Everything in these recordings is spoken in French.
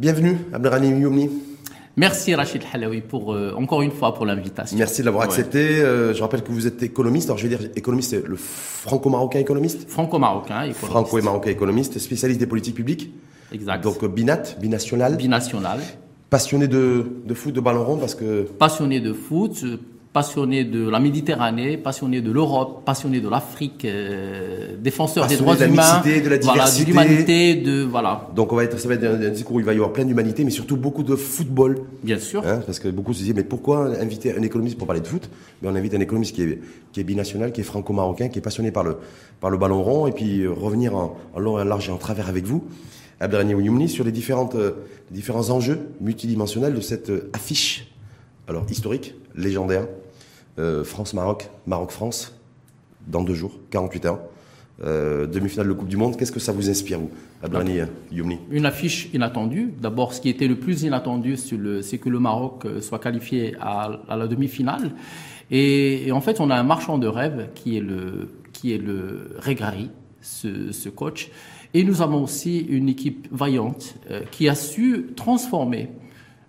Bienvenue, Abdelrani Youmni. Merci Rachid Halawi pour euh, encore une fois pour l'invitation. Merci de l'avoir accepté. Euh, je rappelle que vous êtes économiste. Alors je vais dire économiste, le franco-marocain économiste. Franco-marocain économiste. Franco et marocain économiste, spécialiste des politiques publiques. Exact. Donc binat, binational. Binational. Passionné de, de foot, de ballon rond parce que. Passionné de foot, passionné de la Méditerranée, passionné de l'Europe, passionné de l'Afrique, euh, défenseur des droits de la humains, mixité, de la diversité, voilà, de l'humanité, de voilà. Donc on va être, ça va être un, discours où il va y avoir plein d'humanité, mais surtout beaucoup de football. Bien sûr. Hein, parce que beaucoup se disent mais pourquoi inviter un économiste pour parler de foot? Mais on invite un économiste qui est qui est binational, qui est franco-marocain, qui est passionné par le par le ballon rond, et puis euh, revenir en, en long, en large et en travers avec vous. Abdelrani Ouyoumni sur les différentes euh, les différents enjeux multidimensionnels de cette affiche, alors historique, légendaire, France-Maroc, Maroc-France, dans deux jours, 48 heures. Euh, demi-finale de Coupe du Monde, qu'est-ce que ça vous inspire, vous, Abdelrani Youmni Une affiche inattendue. D'abord, ce qui était le plus inattendu, c'est que le Maroc euh, soit qualifié à, la demi-finale. Et, en fait, on a un marchand de rêve qui est le, qui est le Regrari, ce, coach. Et nous avons aussi une équipe vaillante qui a su transformer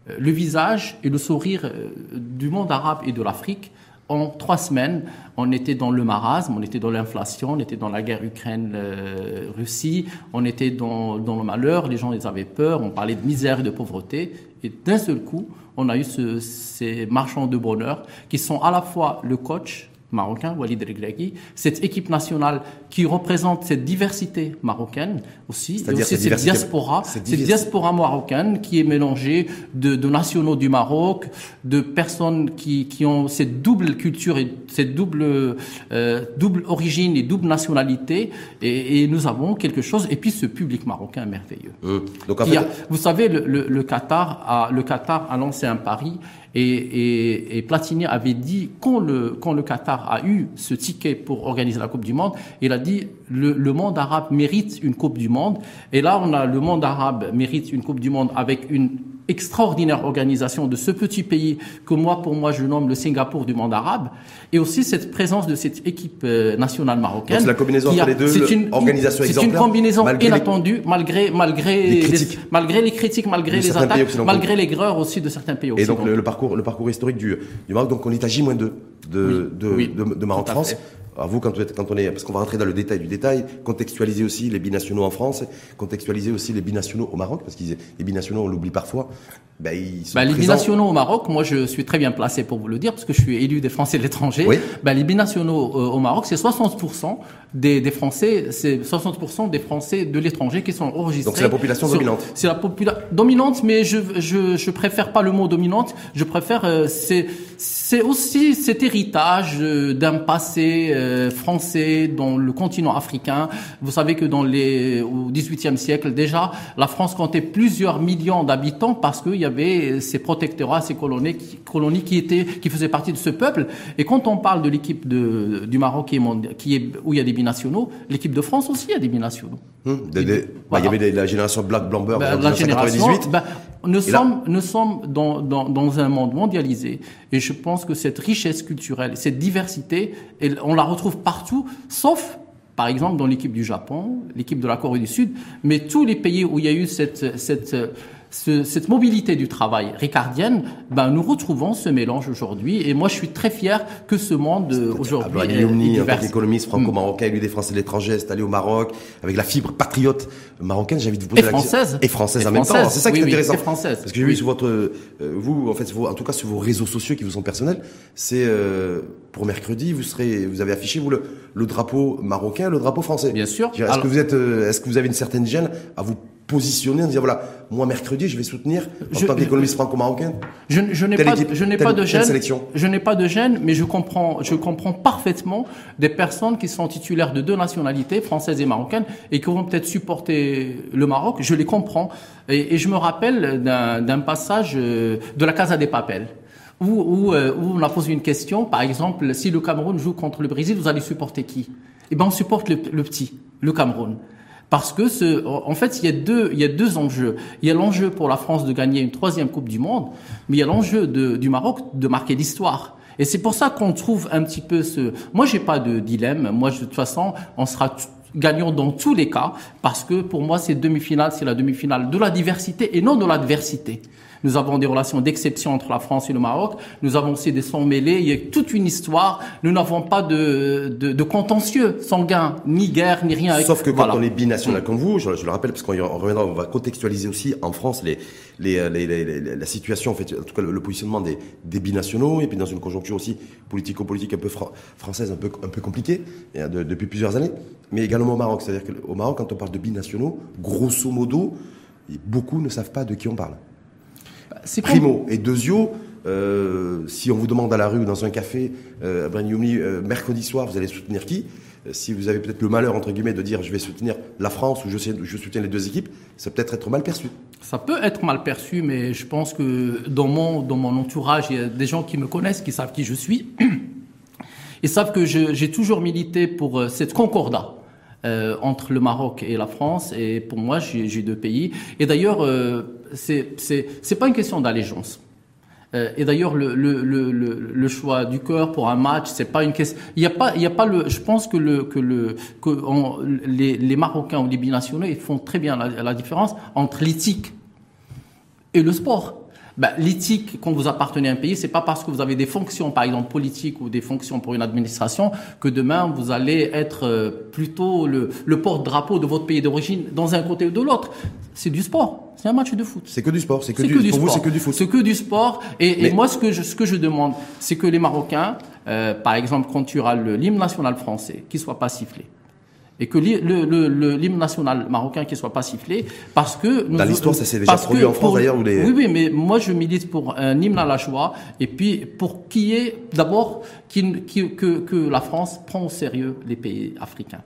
le visage et le sourire du monde arabe et de l'Afrique en trois semaines, on était dans le marasme, on était dans l'inflation, on était dans la guerre Ukraine-Russie, on était dans, le malheur, les gens ils avaient peur, on parlait de misère et de pauvreté. Et d'un seul coup, on a eu ces marchands de bonheur qui sont à la fois le coach, marocain, Walid Regragui, cette équipe nationale qui représente cette diversité marocaine aussi, et aussi cette, diaspora, cette, diaspora marocaine qui est mélangée de, de, nationaux du Maroc, de personnes qui, qui ont cette double culture et cette double euh, double origine et double nationalité, et, et, nous avons quelque chose. Et puis ce public marocain merveilleux. Mmh. Donc, vous savez, le, le, le, Qatar a le Qatar a lancé un pari et, Platini avait dit, quand le, quand le Qatar a eu ce ticket pour organiser la Coupe du Monde, il a dit le, le monde arabe mérite une Coupe du Monde. Et là, on a le monde arabe mérite une Coupe du Monde avec une extraordinaire organisation de ce petit pays que moi, pour moi, je nomme le Singapour du monde arabe, et aussi cette présence de cette équipe euh, nationale marocaine. C'est la combinaison entre les deux, c'est une, organisation C'est une combinaison inattendue, malgré, malgré les critiques, malgré les, critiques, malgré les attaques, malgré les greurs aussi de certains pays Et donc le, parcours, le parcours historique du, du Maroc, donc on est à J-2 de, de, de, de Maroc-France. Alors vous, quand, quand on est, parce qu'on va rentrer dans le détail du détail, contextualiser aussi les binationaux en France, contextualiser aussi les binationaux au Maroc, parce que les binationaux, on l'oublie parfois. Ben, ils sont ben, les binationaux au Maroc, moi je suis très bien placé pour vous le dire, parce que je suis élu des Français de l'étranger. Oui. Ben, les binationaux euh, au Maroc, c'est 60% des, des Français, c'est 60% des Français de l'étranger qui sont enregistrés. Donc c'est la population dominante. C'est la population dominante, mais je, je je préfère pas le mot dominante. Je préfère euh, c'est c'est aussi cet héritage euh, d'un passé euh, français dans le continent africain. Vous savez que dans les au XVIIIe siècle déjà, la France comptait plusieurs millions d'habitants parce qu'il y avait ces protectorats, ces colonies, colonies qui étaient qui faisaient partie de ce peuple. Et quand on parle de l'équipe de du Maroc qui est, qui est où il y a des binationaux. L'équipe de France aussi a des binationaux. Hum, bah, il y avait la génération Black Blamber bah, en 1998. Bah, nous, sommes, nous sommes dans, dans, dans, un monde mondialisé et je pense que cette richesse culturelle, cette diversité, on la retrouve partout, sauf par exemple dans l'équipe du Japon, l'équipe de la Corée du Sud, mais tous les pays où il y a eu cette, cette ce, cette mobilité du travail ricardienne, ben, nous retrouvons ce mélange aujourd'hui. Et moi, je suis très fier que ce monde aujourd'hui est, est en tant qu'économiste franco-marocain, élu des Français de l'étranger, installé au Maroc, avec la fibre patriote marocaine, j'ai envie de vous poser et française. Et française en même temps. C'est ça qui est intéressant. française. Parce que j'ai vu sur votre, euh, vous, en fait, en tout cas sur vos réseaux sociaux qui vous sont personnels, c'est euh, pour mercredi, vous serez, vous avez affiché vous le, le drapeau marocain, le drapeau français. Bien sûr. Est-ce que vous êtes, euh, est-ce que vous avez une certaine gêne à vous positionner en disant voilà, moi mercredi, je vais soutenir en je, tant qu'économiste franco-marocain. Je, je n'ai pas, je n'ai pas de gêne. Je n'ai pas de gêne, mais je comprends, je comprends parfaitement des personnes qui sont titulaires de deux nationalités, françaises et marocaines, et qui vont peut-être supporter le Maroc. Je les comprends. Et, et je me rappelle d'un passage euh, de la Casa des Papels. Où, où, euh, où, on a posé une question, par exemple, si le Cameroun joue contre le Brésil, vous allez supporter qui? Eh ben, on supporte le, le petit, le Cameroun. Parce que ce, en fait, il y a deux, il y a deux enjeux. Il y a l'enjeu pour la France de gagner une troisième Coupe du Monde, mais il y a l'enjeu du Maroc de marquer l'histoire. Et c'est pour ça qu'on trouve un petit peu ce. Moi, j'ai pas de dilemme. Moi, de toute façon, on sera gagnant dans tous les cas, parce que pour moi, cette demi-finale, c'est la demi-finale de la diversité et non de l'adversité. Nous avons des relations d'exception entre la France et le Maroc. Nous avons aussi des sangs mêlés. Il y a toute une histoire. Nous n'avons pas de, de, de, contentieux sanguin, ni guerre, ni rien. Sauf que quand on est binational comme vous, je, le rappelle, parce qu'on reviendra, on va contextualiser aussi en France les, les, les, les la situation, en fait, en tout cas le, positionnement des, des, binationaux, et puis dans une conjoncture aussi politico-politique un peu française, un peu, un peu compliquée, depuis plusieurs années, mais également au Maroc. C'est-à-dire qu'au Maroc, quand on parle de binationaux, grosso modo, beaucoup ne savent pas de qui on parle. C'est Primo. Et deuxio, euh, si on vous demande à la rue ou dans un café, euh, euh mercredi soir, vous allez soutenir qui? euh, Si vous avez peut-être le malheur, entre guillemets, de dire je vais soutenir la France ou je, soutiens les deux équipes, ça peut être mal perçu. Ça peut être mal perçu, mais je pense que dans mon, dans mon entourage, il y a des gens qui me connaissent, qui savent qui je suis. Ils savent que j'ai toujours milité pour cette concordat. Euh, entre le Maroc et la France. Et pour moi, j'ai deux pays. Et d'ailleurs, euh, c'est pas une question d'allégeance. Euh, et d'ailleurs, le, choix du cœur pour un match, c'est pas une question. Il y a pas, il y a pas le. Je pense que le que le que les, Marocains ou les binationaux, ils font très bien la, différence entre l'éthique et le sport bah, l'éthique quand vous appartenez à un pays, c'est pas parce que vous avez des fonctions, par exemple politiques ou des fonctions pour une administration, que demain vous allez être euh, plutôt le, le porte-drapeau de votre pays d'origine dans un côté ou de l'autre. C'est du sport. C'est un match de foot. C'est que du sport. C'est que, du, pour vous, c'est que du foot. C'est que du sport. Et, et, moi, ce que je, ce que je demande, c'est que les Marocains, euh, par exemple, quand tu auras l'hymne national français, qu'il soit pas sifflé et que l'hymne national marocain qui soit pas sifflé parce que dans l'histoire ça s'est déjà produit en France d'ailleurs les... oui oui mais moi je milite pour un hymne à la joie et puis pour qu'il y ait d'abord que, que la France prend au sérieux les pays africains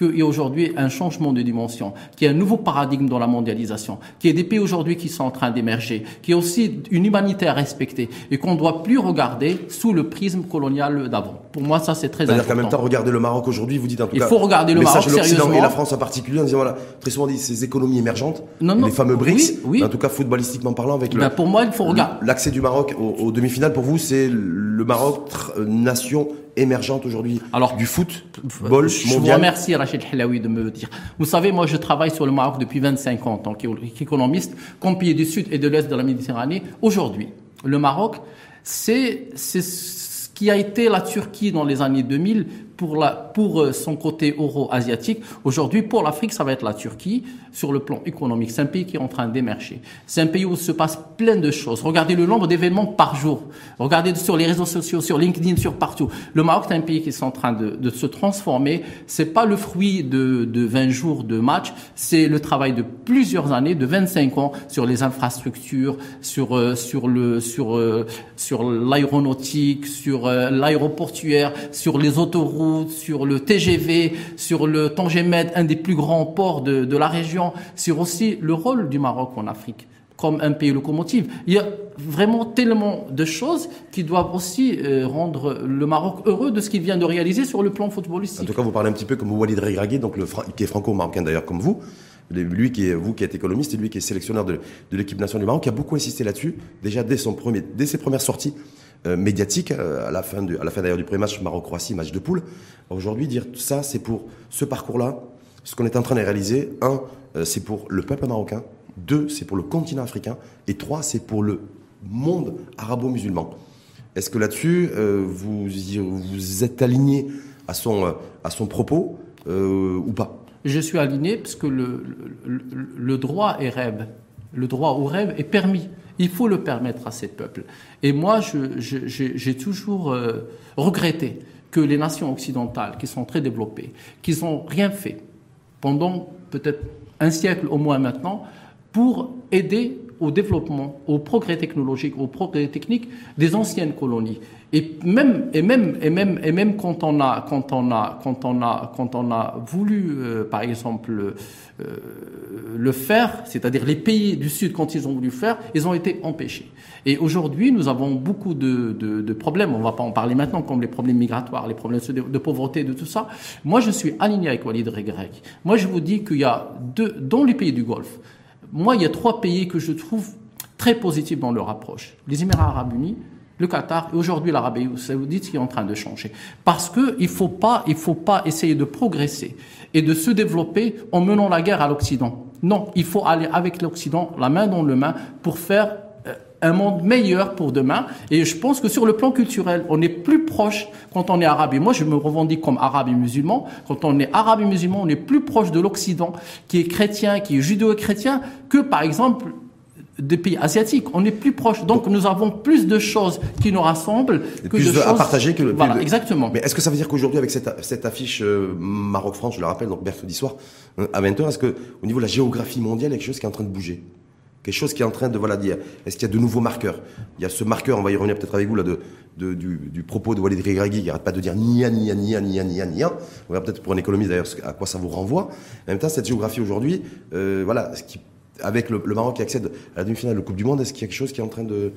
qu'il y a aujourd'hui un changement de dimension, qu'il y a un nouveau paradigme dans la mondialisation, qu'il y a des pays aujourd'hui qui sont en train d'émerger, qu'il y a aussi une humanité à respecter et qu'on ne doit plus regarder sous le prisme colonial d'avant. Pour moi, ça, c'est très important. C'est-à-dire qu'en même temps, regarder le Maroc aujourd'hui, vous dites en tout Il faut regarder le Maroc sérieusement. et la France en particulier en disant, voilà, très souvent, dit ces économies émergentes, les fameux BRICS, oui, en tout cas footballistiquement parlant, avec ben, pour moi, il faut regarder. L'accès du Maroc aux, demi-finales, pour vous, c'est le Maroc, nation émergente aujourd'hui Alors, du foot, mondial. Je vous remercie, Rachid Hilaoui, de me dire. Vous savez, moi, je travaille sur le Maroc depuis 25 ans en tant qu'économiste, comme pays du sud et de l'est de la Méditerranée. Aujourd'hui, le Maroc, c'est ce qui a été la Turquie dans les années 2000 pour, la, pour euh, son côté euro-asiatique. Aujourd'hui, pour l'Afrique, ça va être la Turquie sur le plan économique. C'est un pays qui est en train d'émerger. C'est un pays où se passe plein de choses. Regardez le nombre d'événements par jour. Regardez sur les réseaux sociaux, sur LinkedIn, sur partout. Le Maroc, c'est un pays qui est en train de, se transformer. C'est pas le fruit de, de 20 jours de match. C'est le travail de plusieurs années, de 25 ans sur les infrastructures, sur, euh, sur le, sur, euh, sur l'aéronautique, sur l'aéroportuaire, sur les autoroutes, sur le TGV, sur le Tangemed, un des plus grands ports de, de la région, sur aussi le rôle du Maroc en Afrique comme un pays locomotive. Il y a vraiment tellement de choses qui doivent aussi euh, rendre le Maroc heureux de ce qu'il vient de réaliser sur le plan footballistique. En tout cas, vous parlez un petit peu comme Walid Regragui, donc le, qui est franco-marocain d'ailleurs comme vous. Lui qui est, vous qui êtes économiste et lui qui est sélectionneur de, de l'équipe nationale du Maroc, qui a beaucoup insisté là-dessus, déjà dès, son premier, dès ses premières sorties euh, médiatique euh, à la fin à la fin d'ailleurs du premier match Maroc-Croatie, match de poule. Aujourd'hui, dire ça, c'est pour ce parcours-là, ce qu'on est en train de réaliser. Un, euh, c'est pour le peuple marocain. Deux, c'est pour le continent africain. Et trois, c'est pour le monde arabo-musulman. Est-ce que là-dessus, vous, vous êtes aligné à son, à son propos ou pas? Je suis aligné parce que le, le droit est rêve. Le droit au rêve est permis. Il faut le permettre à ces peuples. Et moi, j'ai toujours euh, regretté que les nations occidentales, qui sont très développées, qui n'ont rien fait pendant peut-être un siècle au moins maintenant, pour aider au développement, au progrès technologique, au progrès technique des anciennes colonies. Et même, et même, et même, et même quand on a, quand on a, quand on a, quand on a voulu, euh, par exemple, euh, le faire, c'est-à-dire les pays du Sud, quand ils ont voulu faire, ils ont été empêchés. Et aujourd'hui, nous avons beaucoup de, de, de problèmes. On va pas en parler maintenant, comme les problèmes migratoires, les problèmes de, pauvreté, de tout ça. Moi, je suis aligné avec Walid Regreg. Moi, je vous dis qu'il y a deux, dans les pays du Golfe, moi, il y a trois pays que je trouve très positifs dans leur approche. Les Émirats Arabes Unis, le Qatar et aujourd'hui l'Arabie saoudite qui est en train de changer. Parce que il faut pas, il faut pas essayer de progresser et de se développer en menant la guerre à l'Occident. Non, il faut aller avec l'Occident, la main dans la main, pour faire euh, un monde meilleur pour demain. Et je pense que sur le plan culturel, on est plus proche quand on est arabe. Et moi, je me revendique comme arabe et musulman. Quand on est arabe et musulman, on est plus proche de l'Occident, qui est chrétien, qui est judéo-chrétien, que par exemple des pays asiatiques. On est plus proche. Donc, nous avons plus de choses qui nous rassemblent que plus de de- choses... à partager que le. Voilà, de- exactement. Mais est-ce que ça veut dire qu'aujourd'hui, avec cette, cette affiche euh, Maroc-France, je le rappelle, donc mercredi soir, euh, à 20h, est-ce que au niveau de la géographie mondiale, il y a quelque chose qui est en train de bouger? Quelque chose qui est en train de, voilà, dire, est-ce qu'il y a de nouveaux marqueurs? Il y a ce marqueur, on va y revenir peut-être avec vous, là, de, de- du, du propos de Walid Regragui, qui arrête pas de dire nia, nia, nia, nia, nia, nia. On verra peut-être pour un économiste d'ailleurs à quoi ça vous renvoie. En même temps, cette géographie aujourd'hui, euh, voilà, ce qui, avec le, le Maroc qui accède à la demi-finale de Coupe du Monde, est-ce qu'il y a quelque chose qui est en train de,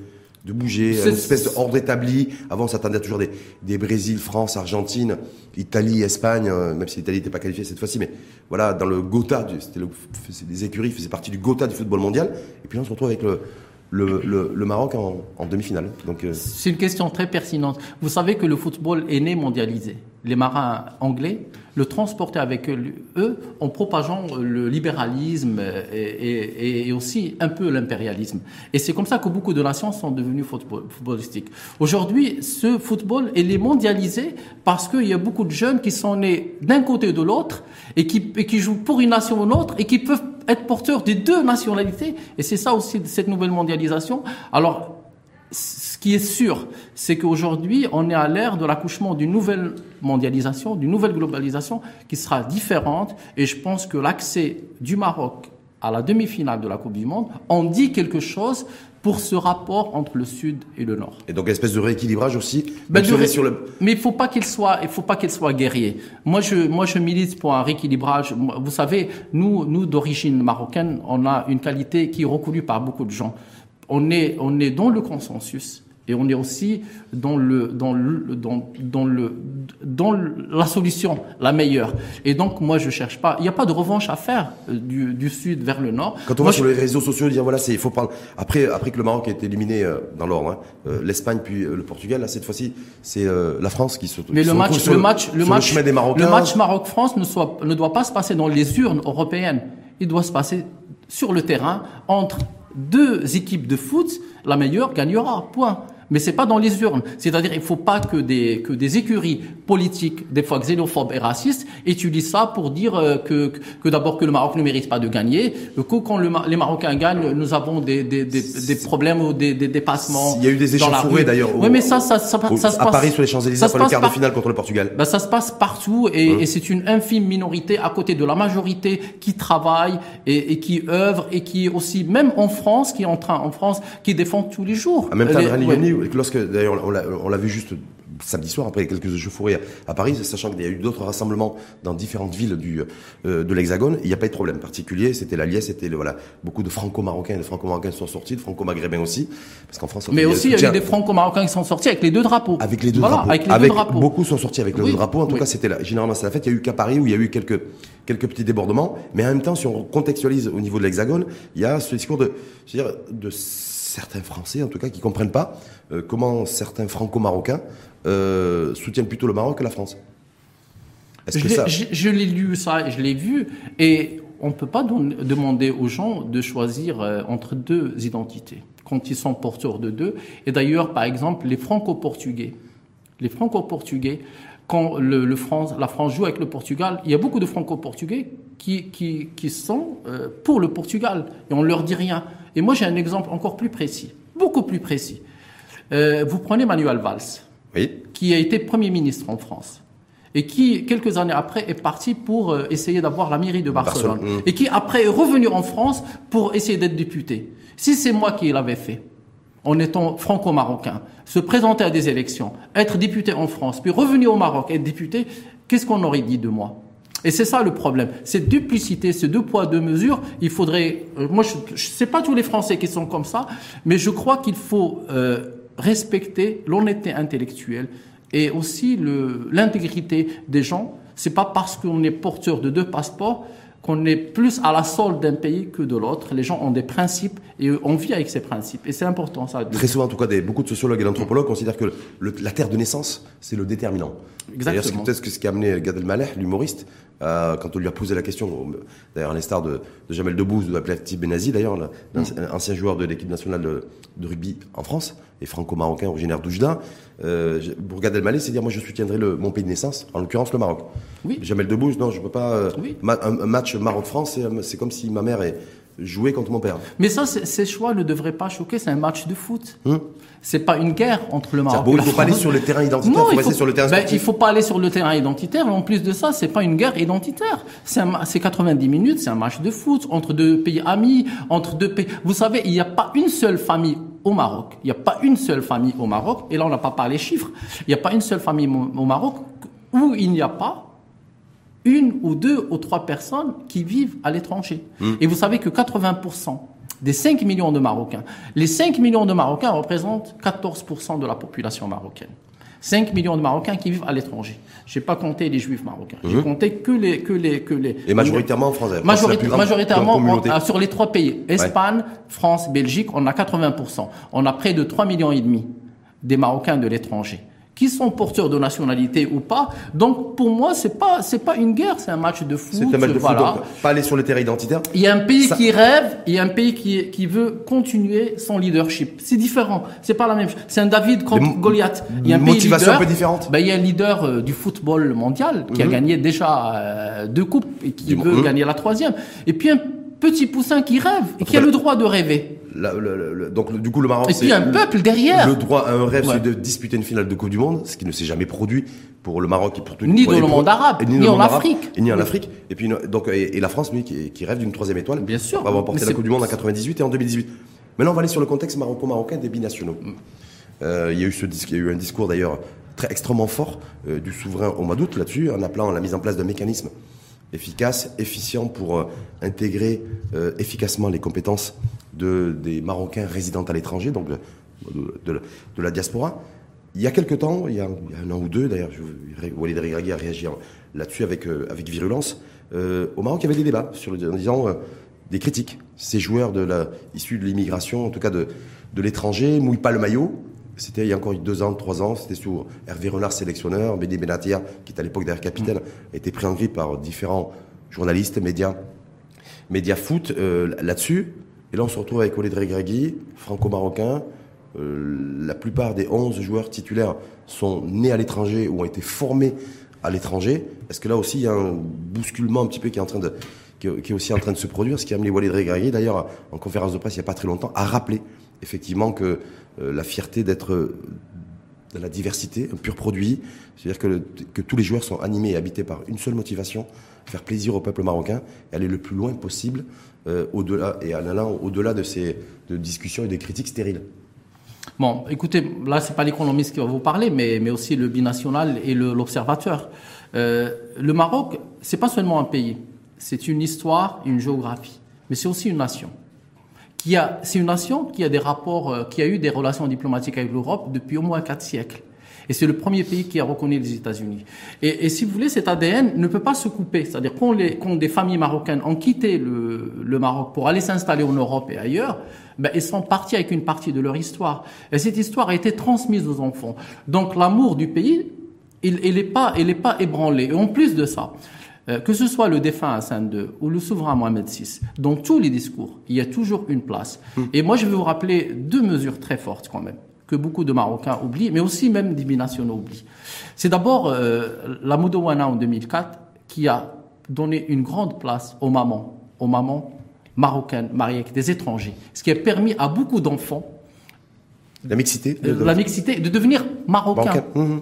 de bouger, une espèce d'ordre établi Avant, on s'attendait toujours des, des Brésil, France, Argentine, Italie, Espagne, euh, même si l'Italie n'était pas qualifiée cette fois-ci, mais voilà, dans le Gotha, c'était le, les écuries faisaient partie du Gotha du football mondial. Et puis là, on se retrouve avec le, le, le, le Maroc en, en demi-finale. Donc, euh, C'est une question très pertinente. Vous savez que le football est né mondialisé. Les marins anglais le transportaient avec eux, en propageant le libéralisme et, aussi un peu l'impérialisme. Et c'est comme ça que beaucoup de nations sont devenues football- footballistiques. Aujourd'hui, ce football, il est mondialisé parce qu'il y a beaucoup de jeunes qui sont nés d'un côté ou de l'autre et qui, et qui jouent pour une nation ou une autre et qui peuvent être porteurs des deux nationalités. Et c'est ça aussi, cette nouvelle mondialisation. Alors, qui est sûr, c'est qu'aujourd'hui, on est à l'ère de l'accouchement d'une nouvelle mondialisation, d'une nouvelle globalisation qui sera différente. Et je pense que l'accès du Maroc à la demi-finale de la Coupe du Monde en dit quelque chose pour ce rapport entre le Sud et le Nord. et donc, une espèce de rééquilibrage aussi. Ben, ré- sur le, Mais il faut pas qu'il soit, il faut pas qu'il soit guerrier. Moi, je, moi, je milite pour un rééquilibrage. Vous savez, nous, nous d'origine marocaine, on a une qualité qui est reconnue par beaucoup de gens. On est, on est dans le consensus et on est aussi dans le, dans le, dans, dans le, dans la solution la meilleure. Et donc, moi, je cherche pas. Il n'y a pas de revanche à faire euh, du, du sud vers le nord. Quand on Moi, va sur les réseaux sociaux dire voilà, c'est il faut prendre après après que le Maroc ait été éliminé euh, dans l'ordre, hein, euh, l'Espagne puis euh, le Portugal, là cette fois-ci c'est la France qui se Mais qui le se match, sur le match, le match, chemin des Marocains. le match Maroc-France ne, soit, ne doit pas se passer dans les urnes européennes. Il doit se passer sur le terrain entre deux équipes de foot. La meilleure gagnera. Point. Mais c'est pas dans les urnes. C'est-à-dire, il faut pas que des que des écuries politiques, des fois xénophobes et racistes, utilisent ça pour dire euh, que que, que d'abord que le Maroc ne mérite pas de gagner, que quand le les Marocains gagnent, nous avons des des des, des problèmes ou des des dépassements. Il y a eu des la échauffourées d'ailleurs. Oui, mais ça ça ça, au- ça se à passe. Paris sur les Champs-Élysées ça se après le quart de finale contre le Portugal. ben, ça se passe partout et, et c'est une infime minorité à côté de la majorité qui travaille et, et qui œuvre et qui aussi, même en France, qui est en train, en France, qui défend tous les jours. Même temps, Les- lorsque d'ailleurs on l'a vu juste samedi soir après quelques échauffourées à, à Paris, sachant qu'il y a eu d'autres rassemblements dans différentes villes du euh, de l'Hexagone, il n'y a pas eu de problème particulier. C'était la liesse, c'était voilà beaucoup de Franco-marocains, de Franco-marocains sont sortis, de Franco-maghrébins aussi, parce qu'en France. Mais a aussi, il y a eu des franco-marocains qui sont sortis avec les deux drapeaux. Avec les deux Voilà, drapeaux. Avec les deux drapeaux. Beaucoup sont sortis avec les Oui, deux drapeaux. En tout oui. cas, c'était là. Généralement, c'est la fête. Il y a eu qu'à Paris où il y a eu quelques, quelques petits débordements. Mais en même temps, si on contextualise au niveau de l'Hexagone, il y a ce discours de, je veux dire, de certains Français, en tout cas, qui comprennent pas euh, comment certains Franco-Marocains euh, soutiennent plutôt le Maroc que la France. Je l'ai- ça je- je l'ai lu ça, et je l'ai vu, et on ne peut pas demander aux gens de choisir euh, entre deux identités quand ils sont porteurs de deux. Et d'ailleurs, par exemple, les Franco-Portugais, les Franco-Portugais, quand le, le France, la France joue avec le Portugal, il y a beaucoup de Franco-Portugais qui, qui, qui sont euh, pour le Portugal et on leur dit rien. Et moi, j'ai un exemple encore plus précis, beaucoup plus précis. Euh, vous prenez Manuel Valls Oui. qui a été Premier ministre en France et qui, quelques années après, est parti pour euh, essayer d'avoir la mairie de Barcelone. Barcelone, mm. Et qui, après, est revenu en France pour essayer d'être député. Si c'est moi qui l'avais fait, en étant franco-marocain, se présenter à des élections, être député en France, puis revenir au Maroc, être député, qu'est-ce qu'on aurait dit de moi? Et c'est ça le problème. Cette duplicité, ces deux poids, deux mesures, il faudrait... euh, moi, je ne sais pas tous les Français qui sont comme ça, mais je crois qu'il faut euh, respecter l'honnêteté intellectuelle et aussi l'intégrité des gens. C'est pas parce qu'on est porteur de deux passeports qu'on est plus à la solde d'un pays que de l'autre. Les gens ont des principes et on vit avec ces principes. Et c'est important, ça. Très souvent, en tout cas, des, beaucoup de sociologues et d'anthropologues considèrent que la terre de naissance, c'est le déterminant. Exactement. C'est peut-être ce qui a amené Gad Elmaleh, l'humoriste, euh, quand on lui a posé la question, d'ailleurs à l'instar de, de, Jamel Debbouze ou d'Abdelati Benazi, d'ailleurs, l'ancien joueur de l'équipe nationale de, rugby en France, et franco-marocain originaire d'Oujda, euh, pour Gad Elmaleh, c'est dire moi je soutiendrai le, mon pays de naissance, en l'occurrence le Maroc. Oui. Jamel Debbouze, non, je peux pas. Euh, un, match Maroc-France, c'est comme si ma mère est jouer contre mon père. Mais ça, ces choix ne devraient pas choquer. C'est un match de foot. Ce hmm. C'est pas une guerre entre le Maroc. Bon, il faut pas aller sur le terrain identitaire. Non, il faut, sur le terrain ben, il faut pas aller sur le terrain identitaire. En plus de ça, c'est pas une guerre identitaire. C'est 90 minutes. C'est un match de foot entre deux pays amis, entre deux pays. Vous savez, il n'y a pas une seule famille au Maroc. Il n'y a pas une seule famille au Maroc. Et là, on n'a pas parlé chiffres. Il n'y a pas une seule famille au Maroc où il n'y a pas une ou deux ou trois personnes qui vivent à l'étranger. Hmm. Et vous savez que 80% des 5 millions de Marocains, les 5 millions de Marocains représentent 14% de la population marocaine. 5 millions de Marocains qui vivent à l'étranger. Je n'ai pas compté les Juifs marocains. J'ai hmm. compté que les, que les, que les. Et majoritairement français. majoritairement sur les trois pays. Espagne, France, Belgique, on a 80%. On a près de 3 millions et demi des Marocains de l'étranger qui sont porteurs de nationalité ou pas. Donc pour moi, c'est pas c'est pas une guerre, c'est un match de foot. C'est un match de foot. pas aller sur le terrain identitaire. Il y a un pays qui rêve, il y a un pays qui qui veut continuer son leadership. C'est différent. C'est pas la même chose. C'est un David contre Goliath. Il y a un motivation un peu différente. Ben, il y a un leader euh, du football mondial qui a mhm. gagné déjà euh, deux coupes et qui veut mhm. gagner la troisième. Et puis un petit poussin qui rêve et qui a le droit de rêver donc du coup le Maroc. Et puis un peuple derrière. Le droit à un rêve, c'est de disputer une finale de Coupe du Monde, ce qui ne s'est jamais produit pour le Maroc et pour tout. Ni dans le monde arabe, ni, en Afrique. Et ni en Afrique. Et puis donc et, la France, lui, qui, rêve d'une troisième étoile. Bien sûr. On va remporter la Coupe du Monde en 98 et en 2018. Maintenant, on va aller sur le contexte maroco-marocain des binationaux. Mm. Euh, il y a eu ce il y a eu un discours d'ailleurs très extrêmement fort euh, du souverain au mois d'août là-dessus, en appelant à la mise en place d'un mécanisme efficace, efficient pour euh, intégrer efficacement les compétences de, des Marocains résidant à l'étranger, donc de, la diaspora. Il y a quelque temps, il y a, un an ou deux d'ailleurs, Walid Regragui a réagi là-dessus avec, euh, avec virulence. Euh, au Maroc, il y avait des débats sur, en disant euh, des critiques. Ces joueurs de issus de l'immigration, en tout cas de, de l'étranger, mouillent pas le maillot. C'était il y a encore deux ans, trois ans, c'était sous Hervé Renard, sélectionneur, Béni Benatia, qui est à l'époque d'ailleurs capitaine, a été pris en grippe par différents journalistes, médias, médias foot là-dessus. Et là, on se retrouve avec Walid Regragui, franco-marocain. Euh, la plupart des 11 joueurs titulaires sont nés à l'étranger ou ont été formés à l'étranger. Est-ce que là aussi, il y a un bousculement un petit peu qui est en train de, qui est aussi en train de se produire, ce qui a amené Walid Regragui, d'ailleurs, en conférence de presse il n'y a pas très longtemps, à rappeler effectivement que euh, la fierté d'être de la diversité, un pur produit, c'est-à-dire que, que tous les joueurs sont animés et habités par une seule motivation, faire plaisir au peuple marocain et aller le plus loin possible euh, au-delà et au-delà de ces de discussions et des critiques stériles. Bon, écoutez, là c'est pas l'économiste qui va vous parler, mais, mais aussi le binational et l'observateur. Euh, le Maroc, c'est pas seulement un pays, c'est une histoire, une géographie, mais c'est aussi une nation. Qui a, c'est une nation qui a des rapports, euh, qui a eu des relations diplomatiques avec l'Europe depuis au moins quatre siècles. Et c'est le premier pays qui a reconnu les États-Unis. Et, et, si vous voulez, cet ADN ne peut pas se couper. C'est-à-dire quand, les, quand des familles marocaines ont quitté le, le Maroc pour aller s'installer en Europe et ailleurs, ben, ils sont partis avec une partie de leur histoire. Et cette histoire a été transmise aux enfants. Donc l'amour du pays, il n'est pas, il est pas ébranlé. Et en plus de ça, que ce soit le défunt Hassan II ou le souverain Mohamed VI, dans tous les discours, il y a toujours une place. Hmm. Et moi, je vais vous rappeler deux mesures très fortes quand même que beaucoup de Marocains oublient, mais aussi même des binationaux oublient. C'est d'abord euh, la Moudouana en 2004 qui a donné une grande place aux mamans, aux mamans marocaines mariées avec des étrangers, ce qui a permis à beaucoup d'enfants la mixité, de, euh, la mixité, de devenir marocains. Mhm.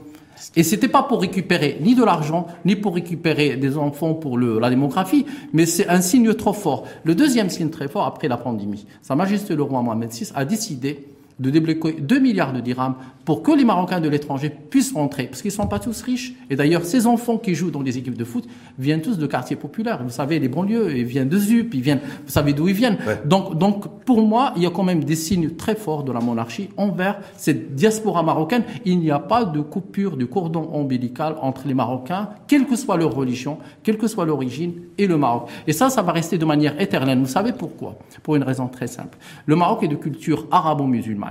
Et c'était pas pour récupérer ni de l'argent, ni pour récupérer des enfants pour la démographie, mais c'est un signe trop fort. Le deuxième signe très fort après la pandémie, Sa Majesté le roi Mohamed VI a décidé de débloquer 2 milliards de dirhams pour que les Marocains de l'étranger puissent rentrer, parce qu'ils ne sont pas tous riches. Et d'ailleurs, ces enfants qui jouent dans des équipes de foot viennent tous de quartiers populaires. Vous savez, les banlieues, ils viennent de Zup, ils viennent, vous savez d'où ils viennent. Donc, donc, pour moi, il y a quand même des signes très forts de la monarchie envers cette diaspora marocaine. Il n'y a pas de coupure du cordon ombilical entre les Marocains, quelle que soit leur religion, quelle que soit l'origine, et le Maroc. Et ça, ça va rester de manière éternelle. Vous savez pourquoi? Pour une raison très simple. Le Maroc est de culture arabo-musulmane.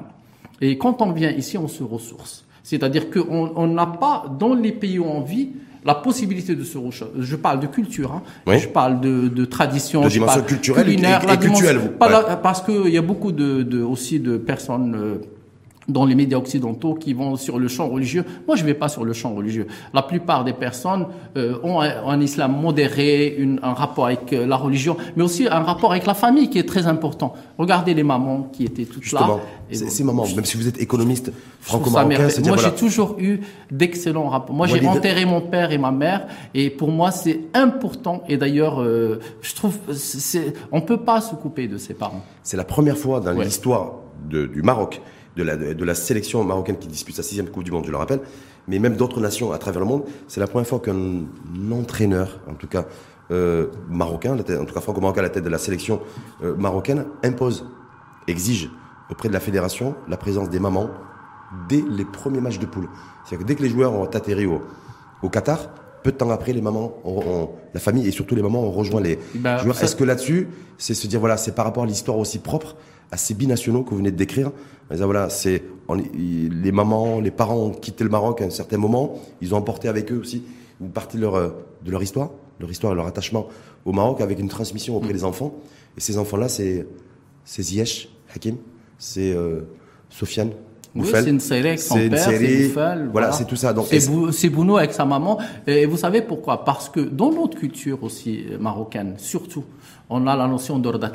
Et quand on vient ici, on se ressource. C'est-à-dire qu'on n'a pas, dans les pays où on vit, la possibilité de se ressourcer. Je parle de culture, hein. je parle de, de tradition, de dimension culturelle culinaire, et, culturelle. Vous. Parce qu'il y a beaucoup de, de, aussi de personnes... Euh, dans les médias occidentaux qui vont sur le champ religieux. Moi, je ne vais pas sur le champ religieux. La plupart des personnes euh, ont un, islam modéré, un rapport avec euh, la religion, mais aussi un rapport avec la famille qui est très important. Regardez les mamans qui étaient toutes Justement, là. Ces mamans, même si vous êtes économiste franco-marocain, c'est Moi, j'ai toujours eu d'excellents rapports. Moi, j'ai enterré mon père et ma mère, et pour moi, c'est important. Et d'ailleurs, euh, je trouve, on peut pas se couper de ses parents. C'est la première fois dans l'histoire du Maroc de la, de la sélection marocaine qui dispute sa sixième Coupe du Monde, je le rappelle, mais même d'autres nations à travers le monde, c'est la première fois qu'un entraîneur, en tout cas euh, marocain, en tout cas franco-marocain à la tête de la sélection euh, marocaine, impose, exige auprès de la fédération la présence des mamans dès les premiers matchs de poule. C'est-à-dire que dès que les joueurs ont atterri au, au Qatar, peu de temps après, les mamans, ont, la famille et surtout les mamans ont rejoint les bah, joueurs. Est-ce que là-dessus, c'est se dire voilà, c'est par rapport à l'histoire aussi propre à ces binationaux que vous venez de décrire. Voilà, c'est les mamans, les parents ont quitté le Maroc à un certain moment. Ils ont emporté avec eux aussi une partie de leur, euh, de leur histoire, leur histoire et leur attachement au Maroc avec une transmission auprès mm. des enfants. Et ces enfants-là, c'est Ziyech Hakim, c'est euh, Sofiane, oui, c'est une série avec son père, c'est Voilà, voilà. c'est tout ça. C'est Bounou avec sa maman. Et vous savez pourquoi? Parce que dans notre culture aussi marocaine, surtout, on a la notion d'ordat.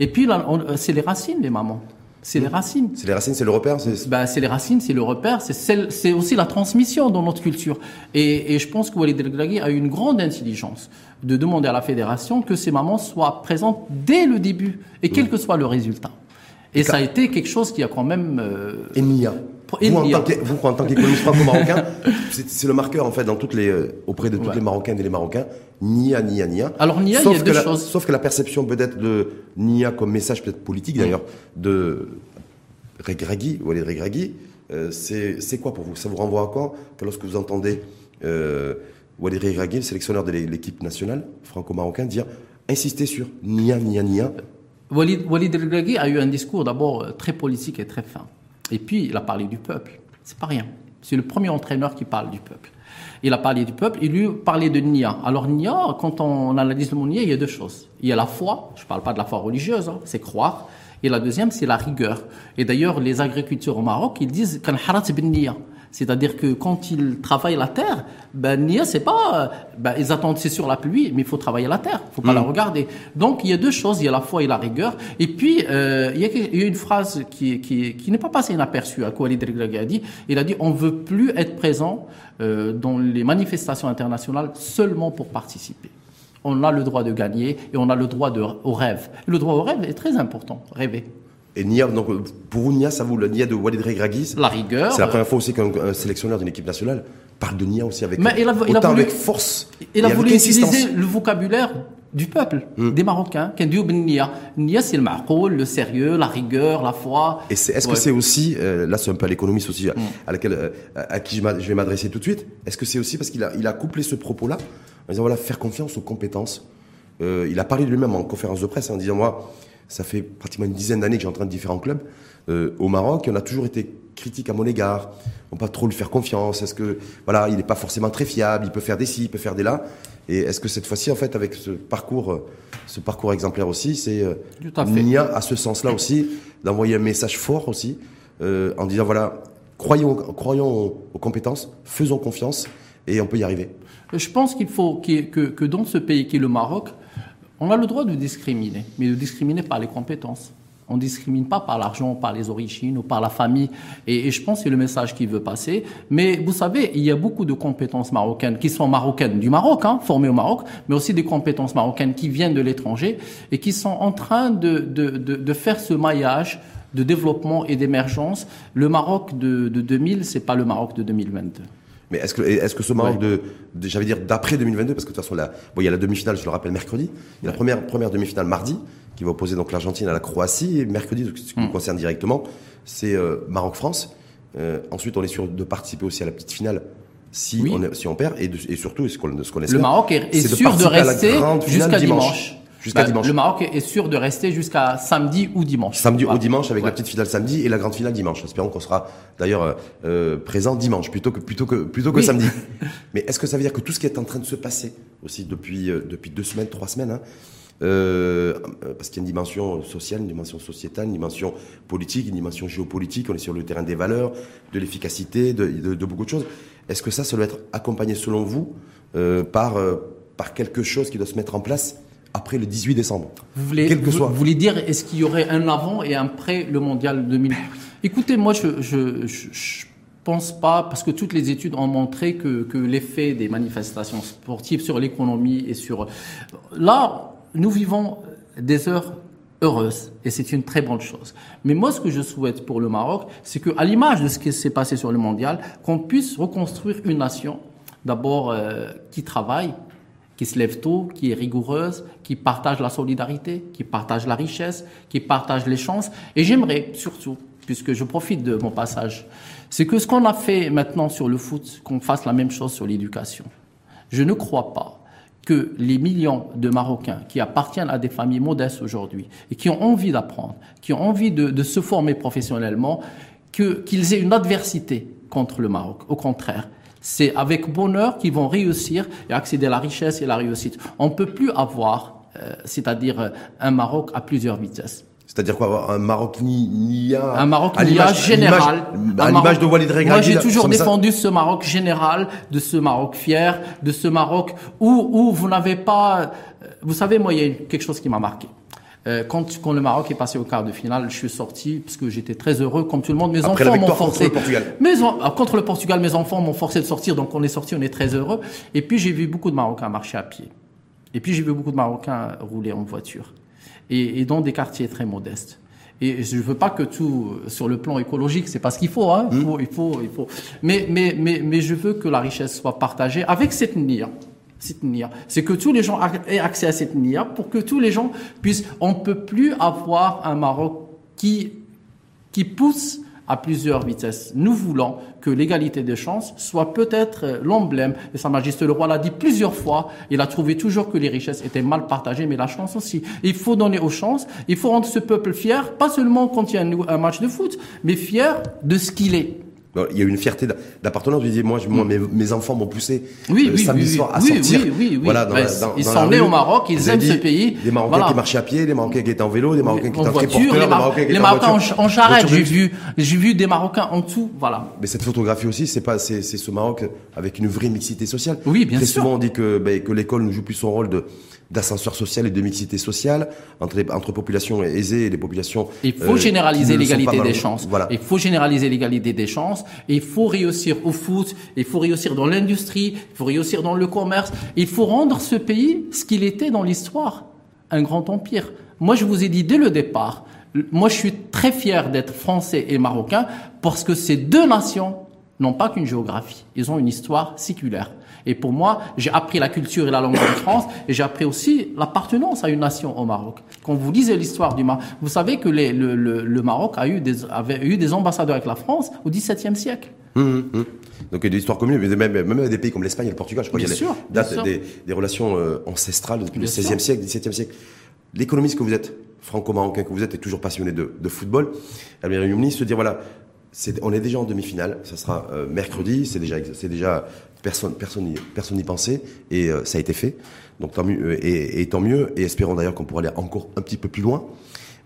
Et puis, euh, c'est les racines, les mamans. C'est les mmh. racines. C'est les racines, c'est le repère. C'est bah, les racines, c'est le repère. C'est aussi la transmission dans notre culture. Et, et je pense que Walid El a eu une grande intelligence de demander à la fédération que ces mamans soient présentes dès le début et quel que soit le résultat. Et, ça a été quelque chose qui a quand même... Euh, vous, en tant qu'économiste franco-marocain, c'est le marqueur en fait dans toutes les, euh, auprès de toutes les Marocaines et les Marocains. Nia, Nia, Nia. Alors Nia, il y a deux choses. Sauf que la perception peut-être de Nia comme message peut-être politique d'ailleurs de Regragui, ou Regragui, euh, c'est quoi pour vous? Ça vous renvoie à quoi? Que lorsque vous entendez euh, Walid Regragui, le sélectionneur de l'équipe nationale franco-marocain, dire insister sur Nia, Nia, Nia Walid, Walid El a eu un discours d'abord euh, très politique et très fin. Et puis, il a parlé du peuple. C'est pas rien. C'est le premier entraîneur qui parle du peuple. Il a parlé du peuple, il lui parlait de Nia. Alors Nia, quand on analyse le mot Nia, il y a deux choses. Il y a la foi, je ne parle pas de la foi religieuse, hein, c'est croire. Et la deuxième, c'est la rigueur. Et d'ailleurs, les agriculteurs au Maroc, ils disent « harat bin Nia ». C'est-à-dire que quand ils travaillent la terre, ben Nia c'est pas, ben, ils attendent c'est sur la pluie, mais il faut travailler la terre, il faut pas la mm. regarder. Donc il y a deux choses, il y a la foi et la rigueur. Et puis euh, il, y a, il, y a, une phrase qui, qui, qui n'est pas passée inaperçue à Koualid a dit. Il a dit on veut plus être présent euh, dans les manifestations internationales seulement pour participer. On a le droit de gagner et on a le droit de, au rêve. Le droit au rêve est très important, rêver. Et Nia, donc pour vous, Nia, ça vous le Nia de Walid Regragui La rigueur. C'est la première fois aussi qu'un sélectionneur d'une équipe nationale parle de Nia aussi avec, Mais il a, il a voulu, avec force. Il a voulu utiliser le vocabulaire du peuple, hmm. des Marocains, qui dit Nia. Nia, c'est le marqoul, le sérieux, la rigueur, la foi. Et est-ce que c'est aussi, euh, là c'est un peu l'économiste aussi, hmm. à, laquelle, euh, à qui je, vais m'adresser tout de suite, est-ce que c'est aussi parce qu'il a, il a couplé ce propos-là en disant voilà, faire confiance aux compétences euh, Il a parlé de lui-même en conférence de presse en disant moi, ça fait pratiquement une dizaine d'années que j'entraîne différents clubs euh, au Maroc et on a toujours été critique à mon égard. On pas trop lui faire confiance. Est-ce que voilà, il n'est pas forcément très fiable. Il peut faire des ci, il peut faire des là. Et est-ce que cette fois-ci, en fait, avec ce parcours, euh, ce parcours exemplaire aussi, c'est euh, Nia à ce sens-là aussi d'envoyer un message fort aussi euh, en disant voilà, croyons, croyons aux, compétences, faisons confiance et on peut y arriver. Je pense qu'il faut que, que dans ce pays qui est le Maroc, on a le droit de discriminer, mais de discriminer par les compétences. On ne discrimine pas par l'argent, par les origines ou par la famille. Et, je pense que c'est le message qu'il veut passer. Mais vous savez, il y a beaucoup de compétences marocaines qui sont marocaines du Maroc, hein, formées au Maroc, mais aussi des compétences marocaines qui viennent de l'étranger et qui sont en train de, faire ce maillage de développement et d'émergence. Le Maroc de, de 2000, c'est pas le Maroc de 2022. Mais est-ce que, est-ce que ce Maroc de, j'avais dire d'après 2022, parce que de toute façon, là, bon, il y a la demi-finale, je le rappelle, mercredi. Il y a la première, première demi-finale mardi, qui va opposer donc l'Argentine à la Croatie. Et mercredi, ce qui nous hmm. concerne directement, c'est euh, Maroc-France. Euh, ensuite, on est sûr de participer aussi à la petite finale si, on, si on perd. Et, et surtout, ce qu'on, ce qu'on Le Maroc est, sûr de, rester jusqu'à dimanche. Jusqu'à bah, dimanche. Le Maroc est sûr de rester jusqu'à samedi ou dimanche. Samedi ou dimanche avec la petite finale samedi et la grande finale dimanche. Espérons qu'on sera d'ailleurs euh, euh, présent dimanche plutôt que plutôt que plutôt que samedi. Mais est-ce que ça veut dire que tout ce qui est en train de se passer aussi depuis euh, depuis deux semaines, trois semaines, hein, euh, parce qu'il y a une dimension sociale, une dimension sociétale, une dimension politique, une dimension géopolitique. On est sur le terrain des valeurs, de l'efficacité, de, de, de, beaucoup de choses. Est-ce que ça, ça doit être accompagné selon vous euh, par par quelque chose qui doit se mettre en place après le 18 décembre. Vous voulez, vous, voulez dire, est-ce qu'il y aurait un avant et un après le mondial 2000 Écoutez, moi, je, je, je, pense pas, parce que toutes les études ont montré que, que l'effet des manifestations sportives sur l'économie et sur... Là, nous vivons des heures heureuses et c'est une très bonne chose. Mais moi, ce que je souhaite pour le Maroc, c'est que, à l'image de ce qui s'est passé sur le mondial, qu'on puisse reconstruire une nation, d'abord euh, qui travaille, qui se lève tôt, qui est rigoureuse, qui partage la solidarité, qui partage la richesse, qui partage les chances. Et j'aimerais surtout, puisque je profite de mon passage, c'est que ce qu'on a fait maintenant sur le foot, qu'on fasse la même chose sur l'éducation. Je ne crois pas que les millions de Marocains qui appartiennent à des familles modestes aujourd'hui et qui ont envie d'apprendre, qui ont envie de, de se former professionnellement, qu'ils aient une adversité contre le Maroc. Au contraire, c'est avec bonheur qu'ils vont réussir et accéder à la richesse et la réussite. On ne peut plus avoir, euh, c'est-à-dire euh, un Maroc à plusieurs vitesses. C'est-à-dire quoi Un Maroc ni Un Maroc nia général. À l'image de Walid Regragui. Moi, j'ai toujours défendu ce Maroc général, de ce Maroc fier, de ce Maroc où, où vous n'avez pas... Euh, vous savez, moi, il y a quelque chose qui m'a marqué. Euh, quand, quand, le Maroc est passé au quart de finale, je suis sorti parce que j'étais très heureux, comme tout le monde. Mes enfants m'ont forcé. Contre le Portugal. Ah, contre le Portugal, mes enfants m'ont forcé de sortir, donc on est sorti, on est très heureux. Et puis j'ai vu beaucoup de Marocains marcher à pied. Et puis j'ai vu beaucoup de Marocains rouler en voiture. Et, et dans des quartiers très modestes. Et je veux pas que tout, sur le plan écologique, c'est pas ce qu'il faut, hein. Il hmm. faut, il faut, il faut. Mais, mais, mais, mais je veux que la richesse soit partagée avec cette nière cette. C'est que tous les gens aient accès à cette NIA pour que tous les gens puissent. On peut plus avoir un Maroc qui, qui pousse à plusieurs vitesses. Nous voulons que l'égalité des chances soit peut-être l'emblème, et Sa Majesté le Roi l'a dit plusieurs fois, il a trouvé toujours que les richesses étaient mal partagées, mais la chance aussi. Il faut donner aux chances, il faut rendre ce peuple fier, pas seulement quand il y a un match de foot, mais fier de ce qu'il est. Il y a une fierté d'appartenance. Je disais, moi, moi mes, mes enfants m'ont poussé oui, euh, oui, samedi soir à sortir. Voilà, dans ils sont nés au Maroc, ils aiment ce pays. Des Marocains qui marchaient à pied, des Marocains qui étaient en vélo, des Marocains qui étaient en voiture, les, Marocains, les Marocains en, charrette. J'ai vu, j'ai vu des Marocains en tout. Voilà. Mais cette photographie aussi, c'est pas, c'est ce Maroc avec une vraie mixité sociale. Oui, bien Très sûr. souvent, on dit que, ben, que l'école ne joue plus son rôle de d'ascenseur social et de mixité sociale entre, les, entre populations aisées et les populations. Il faut euh, généraliser l'égalité des chances. Voilà. Il faut généraliser l'égalité des chances. il faut réussir au foot. Il faut réussir dans l'industrie. Il faut réussir dans le commerce. Il faut rendre ce pays ce qu'il était dans l'histoire, un grand empire. Moi, je vous ai dit dès le départ. Moi, je suis très fier d'être français et marocain parce que ces deux nations n'ont pas qu'une géographie. Ils ont une histoire séculaire. Et pour moi, j'ai appris la culture et la langue de France et j'ai appris aussi l'appartenance à une nation au Maroc. Quand vous lisez l'histoire du Maroc, vous savez que les, le, le, le, Maroc a eu des, avait eu des ambassadeurs avec la France au XVIIe siècle. Mmh, mmh. Donc il y a des histoires communes, mais même, même des pays comme l'Espagne et le Portugal, je crois qu'il y a sûr, des, des, relations euh, ancestrales depuis le XVIe siècle, XVIIe siècle. L'économiste que vous êtes, franco-marocain que vous êtes, est toujours passionné de, de football. Albert Youmni se dire voilà, on est déjà en demi-finale, ça sera euh, mercredi, c'est déjà, c'est déjà personne, personne, personne n'y pensait et euh, ça a été fait. Donc tant mieux euh, et, et, tant mieux et espérons d'ailleurs qu'on pourra aller encore un petit peu plus loin.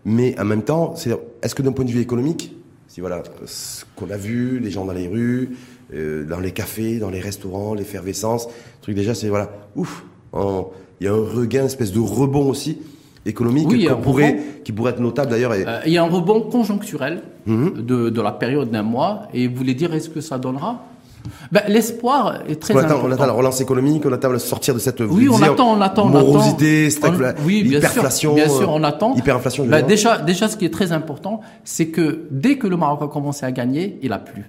Mais en même temps, est-ce que d'un point de vue économique, si voilà ce qu'on a vu, les gens dans les rues, dans les cafés, dans les restaurants, l'effervescence, truc déjà c'est voilà, ouf, il y a un regain, une espèce de rebond aussi économique qui, pourrait, qui pourrait être notable d'ailleurs. Euh, il y a un rebond conjoncturel mhm. de, de, la période d'un mois et vous voulez dire est-ce que ça donnera ben, L'espoir est très on important. On attend la relance économique, on attend le sortir de cette oui, on attend, on attend, morosité, on attend. oui, bien hyperflation, sûr, bien sûr, on attend. Hyperinflation. Ben, déjà, déjà, ce qui est très important, c'est que dès que le Maroc a commencé à gagner, il a plu.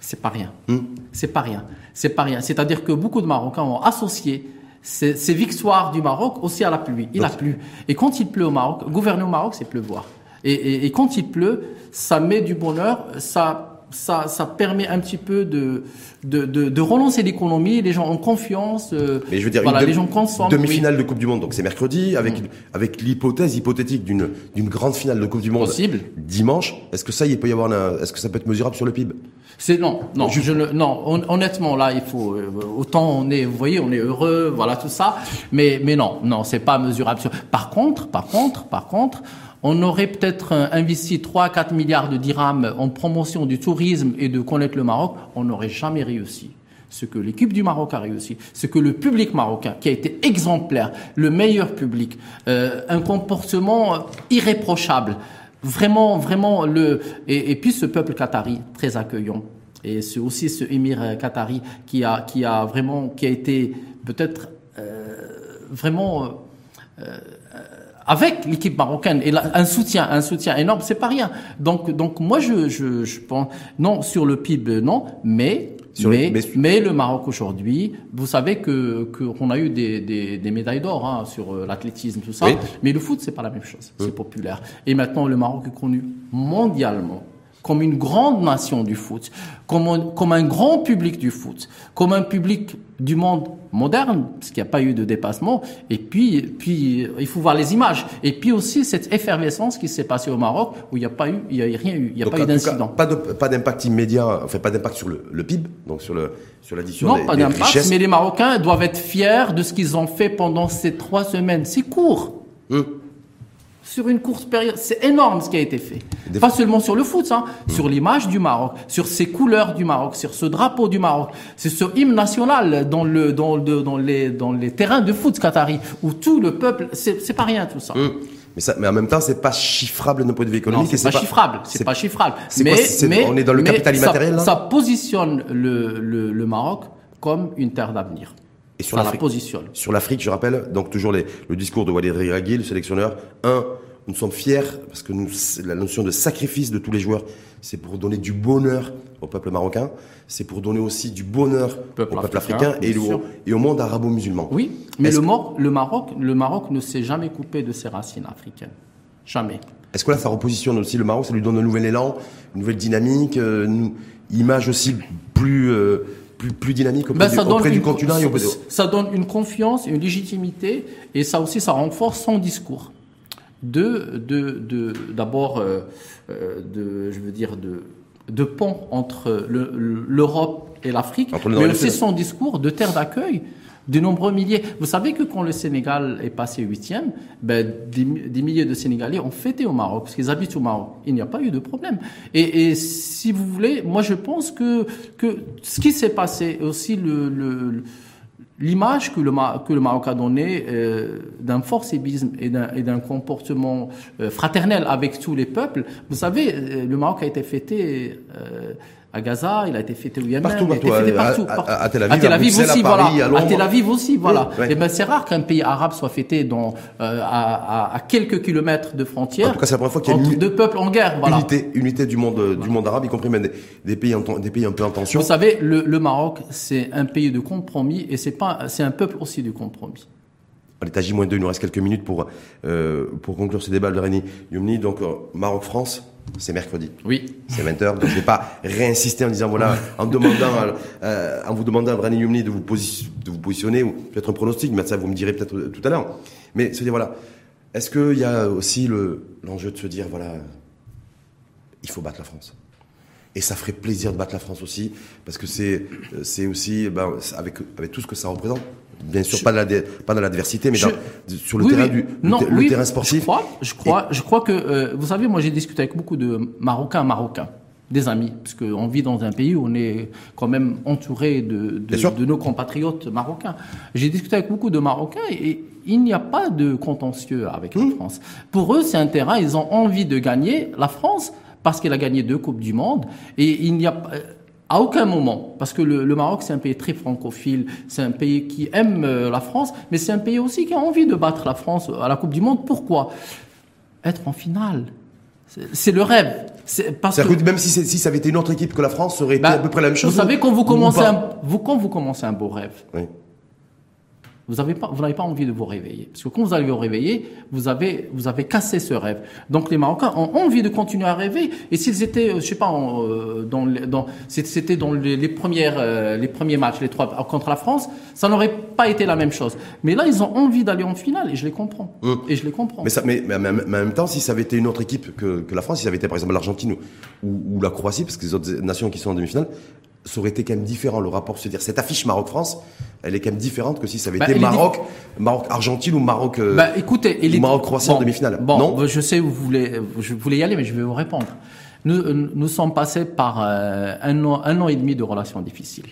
C'est pas rien. Hmm. C'est pas rien. C'est pas rien. C'est-à-dire que beaucoup de Marocains ont associé ces, ces, victoires du Maroc aussi à la pluie. Il a plu. Et quand il pleut au Maroc, gouverner au Maroc, c'est pleuvoir. Et, et, et, quand il pleut, ça met du bonheur, ça ça, ça permet un petit peu de, de, de, de relancer l'économie. Les gens ont confiance. Euh, Mais je veux dire, voilà, une les gens consomment. Demi-finale de Coupe du Monde, donc c'est mercredi, avec, mm. avec l'hypothèse hypothétique d'une, grande finale de Coupe du Monde. Possible. Dimanche. Est-ce que ça, il peut y avoir est-ce que ça peut être mesurable sur le PIB? C'est non, non, je, ne, non. honnêtement, là, il faut euh, autant on est, vous voyez, on est heureux, voilà tout ça, mais mais non, non, c'est pas mesurable. Par contre, par contre, par contre, on aurait peut-être investi 3 à 4 milliards de dirhams en promotion du tourisme et de connaître le Maroc, on n'aurait jamais réussi. Ce que l'équipe du Maroc a réussi, ce que le public marocain, qui a été exemplaire, le meilleur public, euh, un comportement irréprochable, vraiment, vraiment le, et, puis ce peuple qatari très accueillant. Et aussi ce émir qatari qui a, vraiment, qui a été peut-être euh, vraiment euh, avec l'équipe marocaine. Et un soutien, un soutien énorme, c'est pas rien. Donc, donc moi je, je, je pense non sur le PIB non, mais mais, mais, le Maroc aujourd'hui, vous savez que qu'on a eu des, des, des médailles d'or hein, sur euh, l'athlétisme tout ça, mais le foot c'est pas la même chose, c'est populaire. Et maintenant le Maroc est connu mondialement comme une grande nation du foot, comme un, comme un grand public du foot, comme un public du monde moderne, parce qu'il n'y a pas eu de dépassement. Et puis, puis, il faut voir les images. Et puis aussi cette effervescence qui s'est passée au Maroc, où il n'y a pas eu, il y a rien eu, il n'y a pas eu d'incident. Pas de, pas d'impact immédiat, enfin pas d'impact sur le, le, PIB, donc sur le, sur l'addition des Non, pas d'impact, mais les Marocains doivent être fiers de ce qu'ils ont fait pendant ces trois semaines. C'est court. Hum sur une courte période. C'est énorme ce qui a été fait. Pas seulement sur le foot, hein, mmh. sur l'image du Maroc, sur ces couleurs du Maroc, sur ce drapeau du Maroc, c'est ce hymne national dans le dans le dans les dans les terrains de foot qatari où tout le peuple, c'est pas rien tout ça. Mmh. Mais, ça, mais en même temps, c'est pas chiffrable d'un point de vue économique. C'est pas, pas, chiffrable. C'est pas chiffrable. Mais, mais, on est dans le capital immatériel. Ça, ça positionne le, le, le Maroc comme une terre d'avenir. Et sur l'Afrique, sur l'Afrique, je rappelle, donc toujours les, le discours de Walid Regragui, le sélectionneur. Un, nous sommes fiers parce que nous, la notion de sacrifice de tous les joueurs, c'est pour donner du bonheur au peuple marocain, c'est pour donner aussi du bonheur au peuple africain, et, et, au monde arabo-musulman. Oui, mais le, le, Maroc, le Maroc ne s'est jamais coupé de ses racines africaines. Jamais. Est-ce que là, ça repositionne aussi le Maroc, ça lui donne un nouvel élan, une nouvelle dynamique, euh, une image aussi plus... Euh, plus, plus dynamique auprès, ben, du, auprès du continent et Ça donne une confiance, une légitimité, et ça aussi, ça renforce son discours. De, de, de d'abord, euh, euh, de, je veux dire, de, de pont entre l'Europe et l'Afrique, mais aussi son discours de terre d'accueil de nombreux milliers. Vous savez que quand le Sénégal est passé huitième, ben, des, milliers de Sénégalais ont fêté au Maroc, parce qu'ils habitent au Maroc. Il n'y a pas eu de problème. Et, et, si vous voulez, moi je pense que, que ce qui s'est passé, aussi le, le l'image que le, que le Maroc a donnée euh, d'un forcébisme et d'un comportement euh, fraternel avec tous les peuples. Vous savez, euh, le Maroc a été fêté euh, à Gaza, il a été fêté au Yémen, partout, il a été fêté partout, à, à, Tel Aviv, à Tel Aviv aussi, voilà. À, Tel Aviv aussi, voilà. Oui, Et ben c'est rare qu'un pays arabe soit fêté dans euh, à, à, quelques kilomètres de frontières. En tout cas, c'est la première fois qu'il y a une deux peuples en guerre, voilà. Unité, unité du monde voilà. du monde arabe, y compris même des, des, pays en, des pays un peu en tension. Vous savez, le, le Maroc, c'est un pays de compromis et c'est pas c'est un peuple aussi de compromis. À J-2, il nous reste quelques minutes pour, euh, pour conclure ce débat Réni Youmni. Donc, euh, Maroc-France, c'est mercredi. Oui. C'est 20h. Donc, je vais pas réinsister en disant, voilà, en demandant, euh, en vous demandant à Réni Youmni de vous, de vous positionner, ou peut-être un pronostic, mais ça, vous me direz peut-être tout à l'heure. Mais se dire, voilà, est-ce qu'il y a aussi l'enjeu de se dire, voilà, il faut battre la France? Et ça ferait plaisir de battre la France aussi, parce que c'est c'est aussi ben, avec avec tout ce que ça représente. Bien sûr, pas, dans pas dans l'adversité, mais dans, sur le terrain du non, le, oui, terrain sportif. Je crois, je crois, je crois que euh, vous savez, moi j'ai discuté avec beaucoup de Marocains, Marocains, des amis, parce qu'on vit dans un pays où on est quand même entouré de de, de nos compatriotes marocains. J'ai discuté avec beaucoup de Marocains et, il n'y a pas de contentieux avec mmh. la France. Pour eux, c'est un terrain, ils ont envie de gagner. La France parce qu'elle a gagné deux Coupes du Monde. Et il n'y a À aucun moment, parce que le, le Maroc c'est un pays très francophile, c'est un pays qui aime euh, la France, mais c'est un pays aussi qui a envie de battre la France à la Coupe du Monde. Pourquoi? Être en finale, c'est- le rêve. Parce que que même si, si ça avait été une autre équipe que la France, ça aurait été bah, à peu près la même chose. Vous savez quand vous ou commencez un, vous quand vous commencez un beau rêve, Oui. Vous avez pas, vous n'avez pas envie de vous réveiller. Parce que quand vous allez vous réveiller, vous avez, vous avez cassé ce rêve. Donc les Marocains ont envie de continuer à rêver. Et s'ils étaient, euh, je sais pas, euh, dans, les- dans, c'était dans les, les premières, euh, les premiers matchs, les trois contre la France, ça n'aurait pas été la même chose. Mais là, ils ont envie d'aller en finale et je les comprends. Et je les comprends. Mais, ça, mais, mais, mais en même temps, si ça avait été une autre équipe que, que la France, si ça avait été par exemple l'Argentine ou, ou la Croatie, parce que les autres nations qui sont en demi-finale, ça aurait été quand même différent le rapport. Se dire cette affiche Maroc-France, elle est quand même différente que si ça avait Bah, été est Maroc, Maroc-Argentine ou Maroc. euh, Bah, écoutez, ou Maroc-Croatie en demi-finale. Bon, Non je sais où vous voulez, je voulais y aller, mais je vais vous répondre. Nous, euh, nous sommes passés par euh, un, an, un an et demi de relations difficiles.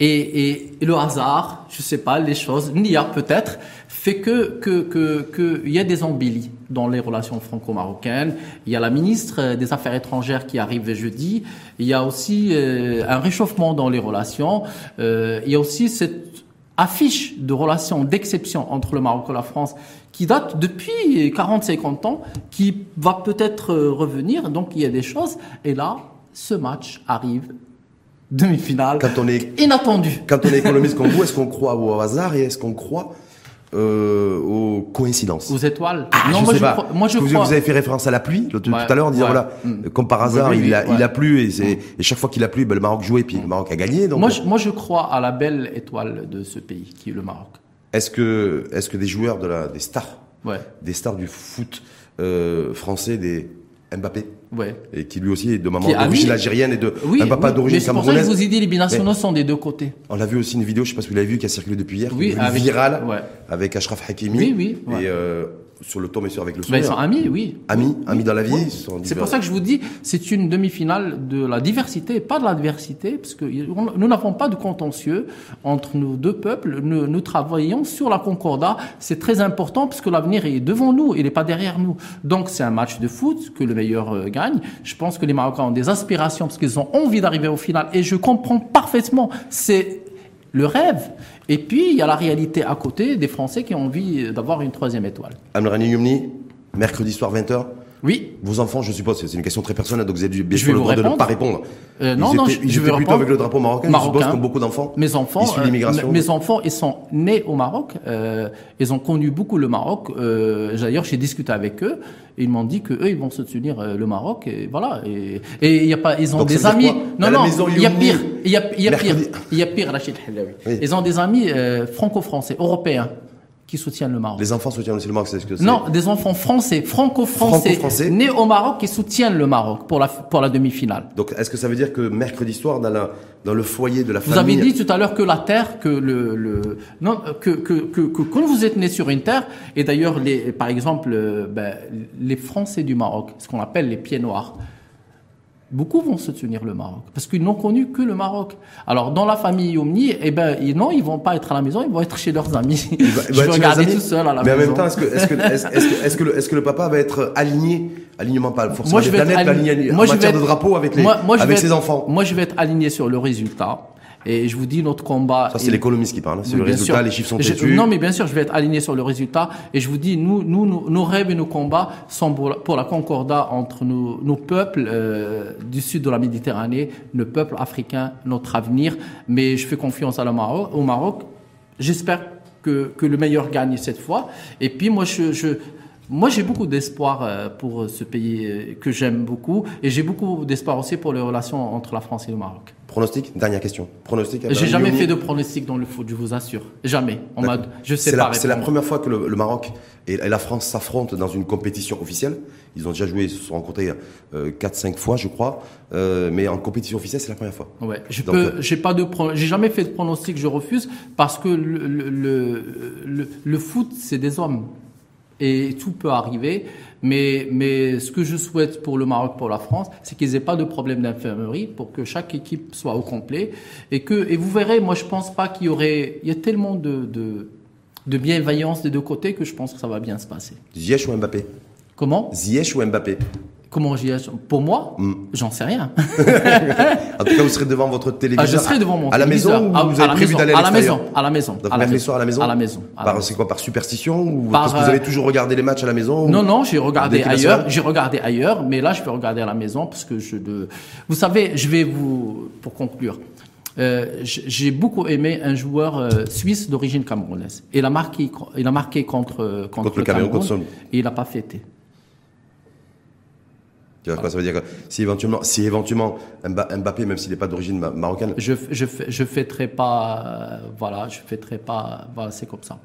Et, et, et le hasard, je sais pas, les choses, Nia peut-être, fait que que que que il y a des embellis dans les relations franco-marocaines. Il y a la ministre des Affaires étrangères qui arrive jeudi. Il y a aussi euh, un réchauffement dans les relations. Euh, il y a aussi cette affiche de relations d'exception entre le Maroc et la France qui date depuis 40-50 ans, qui va peut-être euh, revenir. Donc il y a des choses. Et là, ce match arrive, demi-finale, Quand on est inattendu. quand on est économiste comme vous, est-ce qu'on croit au hasard et est-ce qu'on croit euh, aux coïncidences Aux étoiles. Ah, non, je moi, sais je pas. crois, moi je vous, crois. vous avez fait référence à la pluie tout à l'heure en disant ouais. voilà, Mm. comme par hasard, Oui, oui, il, a, il a plu et, c'est- et chaque fois qu'il a plu, ben, le Maroc jouait et puis le Maroc a gagné. Donc, Moi je, moi, je crois à la belle étoile de ce pays, qui est le Maroc. est-ce que, est-ce que des joueurs de la, des stars, des stars du foot euh, français, des Mbappé, ouais. et qui lui aussi est de maman d'origine algérienne et de Oui, un papa oui, d'origine mais c'est pour ça que je camerounaise. vous ai dit, les binationaux sont des deux côtés. On a vu aussi une vidéo, je sais pas si vous l'avez vu, qui a circulé depuis hier, Oui, avec- virale, ouais. avec Ashraf Hakimi. Oui, oui, ouais. Et euh, sur le tom et sur avec le Ben, ils sourire. sont amis, oui. Amis, amis dans la vie. Ils C'est pour ça que je vous dis, c'est une demi-finale de la diversité, pas de l'adversité, parce que nous n'avons pas de contentieux entre nos deux peuples. Nous, nous travaillons sur la concordat. C'est très important parce que l'avenir est devant nous, il n'est pas derrière nous. Donc c'est un match de foot que le meilleur euh, gagne. Je pense que les Marocains ont des aspirations parce qu'ils ont envie d'arriver au final, et je comprends parfaitement. C'est le rêve. Et puis il y a la réalité à côté des Français qui ont envie d'avoir une troisième étoile. Amrani Youmni, mercredi soir 20h. Oui, Vos enfants, je suppose, c'est une question très personnelle, donc vous avez bien sûr le droit de ne répondre. pas répondre. Euh, ils non, étaient, non, je- ils je vais plutôt répondre. avec le drapeau marocain, je suppose, Marocain. comme beaucoup d'enfants. Mes enfants, Issus euh, mes enfants, ils sont nés au Maroc. Euh, ils ont connu beaucoup le Maroc. Euh, D'ailleurs, j'ai discuté avec eux. Et ils m'ont dit que eux, ils vont soutenir euh, le Maroc. Et voilà. Et et il y a pas, ils ont Donc, des amis. Non, non. Il y a pire. Il y a, y a pire. Il y a pire, Rachid Halawi. Oui. Ils ont des amis euh, franco-français, européens, qui soutiennent le Maroc. Les enfants soutiennent aussi le Maroc, c'est ce que c'est. Non, des enfants français, franco-français, nés au Maroc, qui soutiennent le Maroc pour la pour la demi-finale. Donc, est-ce que ça veut dire que mercredi soir, dans, la, dans le foyer de la Vous famille. avez dit tout à l'heure que la terre, que le, le non, que, que, que, que quand vous êtes né sur une terre, et d'ailleurs les, par exemple, euh, ben, les Français du Maroc, ce qu'on appelle les pieds noirs, beaucoup vont soutenir le Maroc parce qu'ils n'ont connu que le Maroc. Alors dans la famille Omni, eh ben ils, non, ils vont pas être à la maison, ils vont être chez leurs amis. Va- il Je va vais regarder tout seul à la Mais en maison. même temps, est-ce que, est-ce que, est-ce, est-ce que, est-ce que le, est-ce que le papa va être aligné, alignement pas forcément Moi, je des vais planètes, mais aligné- aligné moi, en je vais matière de être- drapeau avec les, Moi- moi, je avec vais ses être- enfants. Moi, je vais être aligné sur le résultat. Et je vous dis, notre combat. Ça, c'est est- l'économiste qui parle. hein. C'est Oui, le résultat, sûr. les chiffres sont têtus. Non, mais bien sûr, je vais être aligné sur le résultat. Et je vous dis, nous, nous, nous- nos rêves et nos combats sont pour la, pour la concordat entre nos, nos peuples euh, du sud de la Méditerranée, le peuple africain, notre avenir. Mais je fais confiance à la Maroc, au Maroc. J'espère que, que le meilleur gagne cette fois. Et puis, moi, je, je moi, j'ai beaucoup d'espoir euh, pour ce pays euh, que j'aime beaucoup. Et j'ai beaucoup d'espoir aussi pour les relations entre la France et le Maroc. Pronostic Dernière question. Pronostic J'ai jamais fait de pronostic dans le foot, je vous assure. Jamais. On m'a, je sais C'est pas la, c'est la première fois que le, le Maroc et, et la France s'affrontent dans une compétition officielle. Ils ont déjà joué, ils se sont rencontrés euh, 4-5 fois, je crois. Euh, mais en compétition officielle, c'est la première fois. Ouais, je Donc, peux, euh, j'ai pas de, j'ai jamais fait de pronostic, je refuse parce que le, le, le, le, le foot, c'est des hommes et tout peut arriver. Mais, mais ce que je souhaite pour le Maroc, pour la France, c'est qu'ils aient pas de problème d'infirmerie pour que chaque équipe soit au complet et que, et vous verrez, moi je pense pas qu'il y aurait, il y a tellement de, de, de bienveillance des deux côtés que je pense que ça va bien se passer. Ziyech ou Mbappé? Comment? Ziyech ou Mbappé? Comment je Pour moi, j'en sais rien. en tout cas, vous serez devant votre téléviseur. Ah, je serai devant mon à la maison ou à, vous avez prévu d'aller à, la maison À la maison. Donc, à la maison. à la maison. À la maison. C'est quoi par superstition ou parce que vous avez toujours regardé les matchs à la maison Non, non, j'ai regardé ailleurs. J'ai regardé ailleurs, mais là, je vais regarder à la maison parce que je. De... Vous savez, je vais vous pour conclure. Euh, j'ai beaucoup aimé un joueur euh, suisse d'origine camerounaise. Il a marqué, il a marqué contre contre, le, Cameroun, et il n'a pas fêté. Tu vois quoi Ça veut dire que si éventuellement, si éventuellement Mbappé, même s'il n'est pas d'origine marocaine, je je je fêterai pas, euh, voilà, je fêterai pas, voilà, c'est comme ça.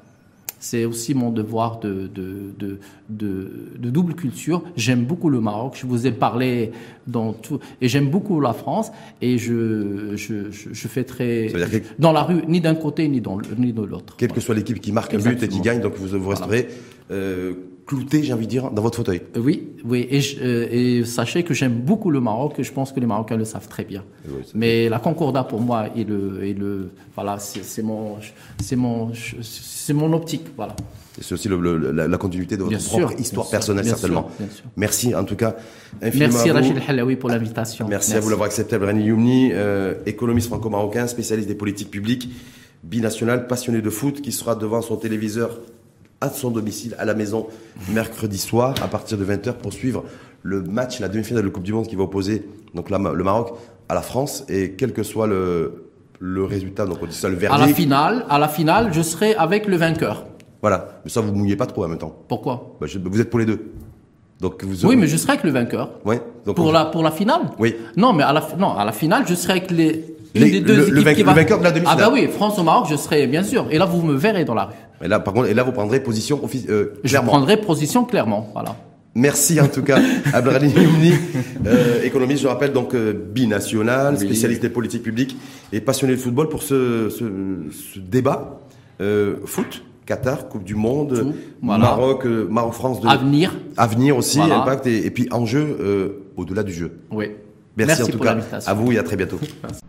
C'est aussi mon devoir de, de, de, de, double culture. J'aime beaucoup le Maroc. Je vous ai parlé dans tout. Et j'aime beaucoup la France. Et je, je, je, je fêterai dans la rue, ni d'un côté, ni, dans, ni de l'autre. Quelle que soit l'équipe qui marque un but et qui gagne, donc vous, vous resterez. Euh, clouté, j'ai envie de dire, dans votre fauteuil. Euh, oui, oui. Et, euh, et sachez que j'aime beaucoup le Maroc et je pense que les Marocains le savent très bien. Mais la Concordat, pour moi, est le, est le voilà, c'est mon, c'est mon, c'est mon optique, voilà. C'est aussi le, la, continuité de votre propre histoire personnelle, certainement. Merci, en tout cas. Merci Rachid Halawi pour l'invitation. Merci, à vous d'avoir accepté, Brani Youmni, euh, économiste franco-marocain, spécialiste des politiques publiques, binational, passionné de foot, qui sera devant son téléviseur à son domicile, à la maison, mercredi soir, à partir de 20h, pour suivre le match, la demi-finale de la Coupe du Monde qui va opposer donc le Maroc à la France. Et quel que soit le, le résultat, donc on dit ça le verdict. À la finale, à la finale, je serai avec le vainqueur. Voilà. Mais ça, vous mouillez pas trop en même temps. Pourquoi? Bah, Vous êtes pour les deux. Donc vous Oui, mais je serai avec le vainqueur. Oui. Donc pour, la, pour la finale? Oui. Non, mais à la, non, à la finale, je serai avec les, les, deux le, équipes le, vainqueur de la demi-finale. Ah bah oui, France au Maroc, je serai bien sûr. Et là, vous me verrez dans la rue. Et là, par contre, et là, vous prendrez position euh, clairement. Je prendrai position clairement, voilà. Merci en tout cas, Abdelrahim Youmni, euh, économiste, je rappelle, donc euh, binational, spécialiste des politiques publiques et passionné de football pour ce, ce, ce débat euh, foot. Qatar, Coupe du Monde, Maroc, euh, Maroc-France. De, avenir. Avenir aussi, impact, et, et, puis enjeu euh, au-delà du jeu. Oui. Merci, en tout cas à vous et à très bientôt. Merci.